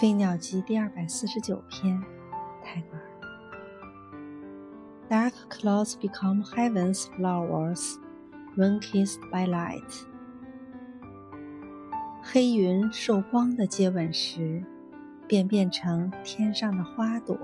《飞鸟集》第二百四十九篇，泰戈尔。Dark clouds become heaven's flowers when kissed by light。黑云受光的接吻时，便变成天上的花朵。